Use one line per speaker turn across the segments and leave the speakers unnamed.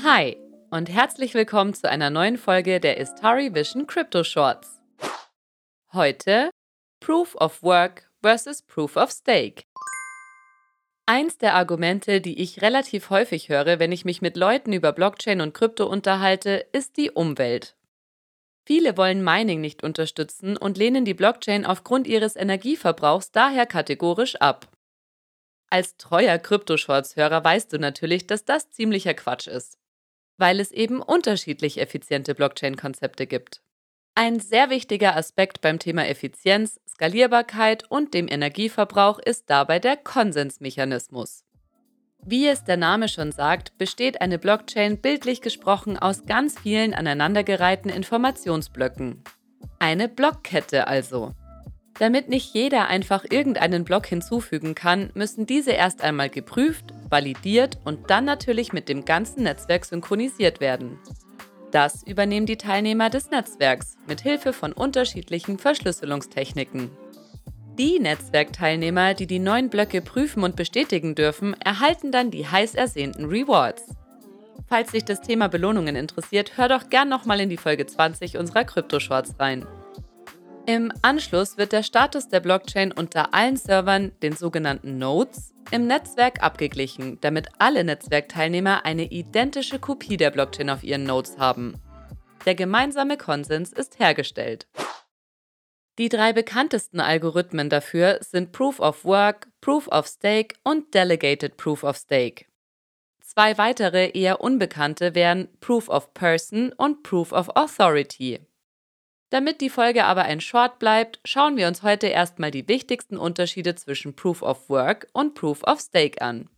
Hi und herzlich willkommen zu einer neuen Folge der Istari Vision Crypto Shorts. Heute Proof of Work versus Proof of Stake. Eins der Argumente, die ich relativ häufig höre, wenn ich mich mit Leuten über Blockchain und Krypto unterhalte, ist die Umwelt. Viele wollen Mining nicht unterstützen und lehnen die Blockchain aufgrund ihres Energieverbrauchs daher kategorisch ab. Als treuer Krypto-Shorts-Hörer weißt du natürlich, dass das ziemlicher Quatsch ist, weil es eben unterschiedlich effiziente Blockchain-Konzepte gibt. Ein sehr wichtiger Aspekt beim Thema Effizienz, Skalierbarkeit und dem Energieverbrauch ist dabei der Konsensmechanismus. Wie es der Name schon sagt, besteht eine Blockchain bildlich gesprochen aus ganz vielen aneinandergereihten Informationsblöcken. Eine Blockkette also. Damit nicht jeder einfach irgendeinen Block hinzufügen kann, müssen diese erst einmal geprüft, validiert und dann natürlich mit dem ganzen Netzwerk synchronisiert werden. Das übernehmen die Teilnehmer des Netzwerks mit Hilfe von unterschiedlichen Verschlüsselungstechniken. Die Netzwerkteilnehmer, die die neuen Blöcke prüfen und bestätigen dürfen, erhalten dann die heiß ersehnten Rewards. Falls dich das Thema Belohnungen interessiert, hör doch gern nochmal in die Folge 20 unserer Krypto-Shorts rein. Im Anschluss wird der Status der Blockchain unter allen Servern, den sogenannten Nodes, im Netzwerk abgeglichen, damit alle Netzwerkteilnehmer eine identische Kopie der Blockchain auf ihren Nodes haben. Der gemeinsame Konsens ist hergestellt. Die drei bekanntesten Algorithmen dafür sind Proof of Work, Proof of Stake und Delegated Proof of Stake. Zwei weitere eher unbekannte wären Proof of Person und Proof of Authority. Damit die Folge aber ein Short bleibt, schauen wir uns heute erstmal die wichtigsten Unterschiede zwischen Proof of Work und Proof of Stake an.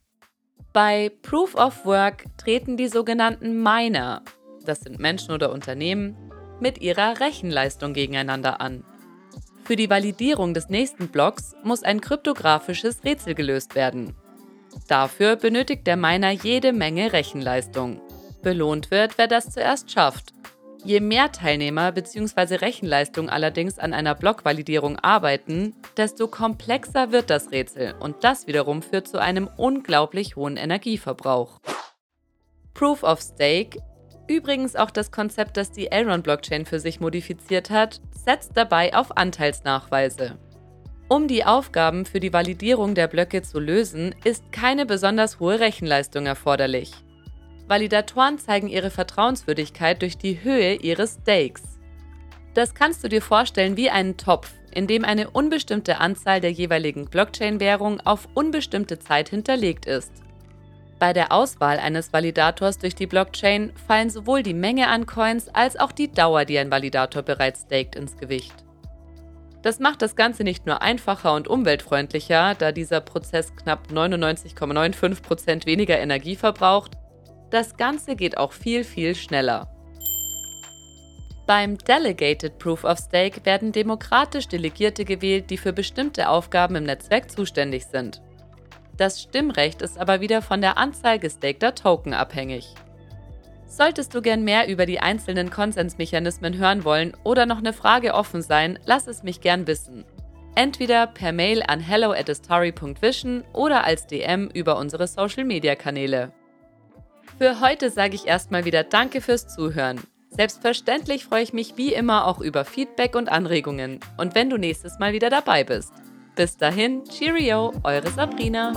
Bei Proof of Work treten die sogenannten Miner, das sind Menschen oder Unternehmen, mit ihrer Rechenleistung gegeneinander an. Für die Validierung des nächsten Blocks muss ein kryptografisches Rätsel gelöst werden. Dafür benötigt der Miner jede Menge Rechenleistung. Belohnt wird, wer das zuerst schafft. Je mehr Teilnehmer bzw. Rechenleistung allerdings an einer Blockvalidierung arbeiten, desto komplexer wird das Rätsel und das wiederum führt zu einem unglaublich hohen Energieverbrauch. Proof of Stake, übrigens auch das Konzept, das die Elrond-Blockchain für sich modifiziert hat, setzt dabei auf Anteilsnachweise. Um die Aufgaben für die Validierung der Blöcke zu lösen, ist keine besonders hohe Rechenleistung erforderlich. Validatoren zeigen ihre Vertrauenswürdigkeit durch die Höhe ihres Stakes. Das kannst du dir vorstellen wie einen Topf, in dem eine unbestimmte Anzahl der jeweiligen Blockchain-Währung auf unbestimmte Zeit hinterlegt ist. Bei der Auswahl eines Validators durch die Blockchain fallen sowohl die Menge an Coins als auch die Dauer, die ein Validator bereits staked, ins Gewicht. Das macht das Ganze nicht nur einfacher und umweltfreundlicher, da dieser Prozess knapp 99,95% weniger Energie verbraucht, das Ganze geht auch viel, viel schneller. Beim Delegated Proof of Stake werden demokratisch Delegierte gewählt, die für bestimmte Aufgaben im Netzwerk zuständig sind. Das Stimmrecht ist aber wieder von der Anzahl gestakter Token abhängig. Solltest du gern mehr über die einzelnen Konsensmechanismen hören wollen oder noch eine Frage offen sein, lass es mich gern wissen. Entweder per Mail an hello at oder als DM über unsere Social Media Kanäle. Für heute sage ich erstmal wieder Danke fürs Zuhören. Selbstverständlich freue ich mich wie immer auch über Feedback und Anregungen und wenn du nächstes Mal wieder dabei bist. Bis dahin, Cheerio, eure Sabrina.